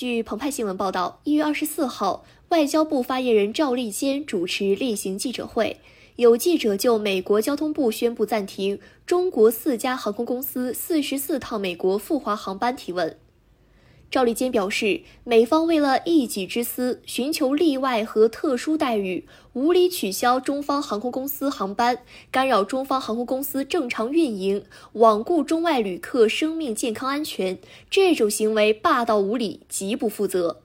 据澎湃新闻报道，一月二十四号，外交部发言人赵立坚主持例行记者会，有记者就美国交通部宣布暂停中国四家航空公司四十四趟美国赴华航班提问。赵立坚表示，美方为了一己之私，寻求例外和特殊待遇，无理取消中方航空公司航班，干扰中方航空公司正常运营，罔顾中外旅客生命健康安全，这种行为霸道无理，极不负责。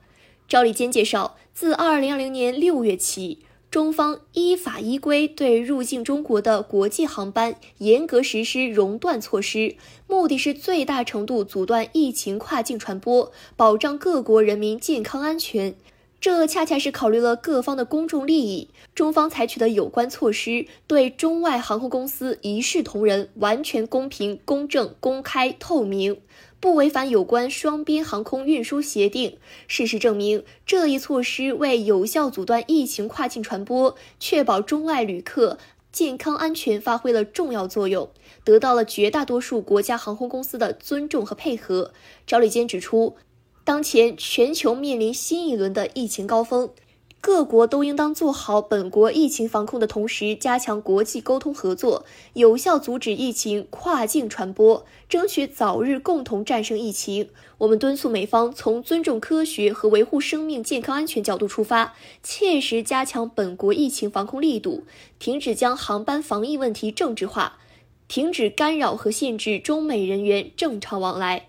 赵立坚介绍，自二零二零年六月起。中方依法依规对入境中国的国际航班严格实施熔断措施，目的是最大程度阻断疫情跨境传播，保障各国人民健康安全。这恰恰是考虑了各方的公众利益，中方采取的有关措施对中外航空公司一视同仁，完全公平、公正、公开、透明。不违反有关双边航空运输协定。事实证明，这一措施为有效阻断疫情跨境传播、确保中外旅客健康安全发挥了重要作用，得到了绝大多数国家航空公司的尊重和配合。赵立坚指出，当前全球面临新一轮的疫情高峰。各国都应当做好本国疫情防控的同时，加强国际沟通合作，有效阻止疫情跨境传播，争取早日共同战胜疫情。我们敦促美方从尊重科学和维护生命健康安全角度出发，切实加强本国疫情防控力度，停止将航班防疫问题政治化，停止干扰和限制中美人员正常往来。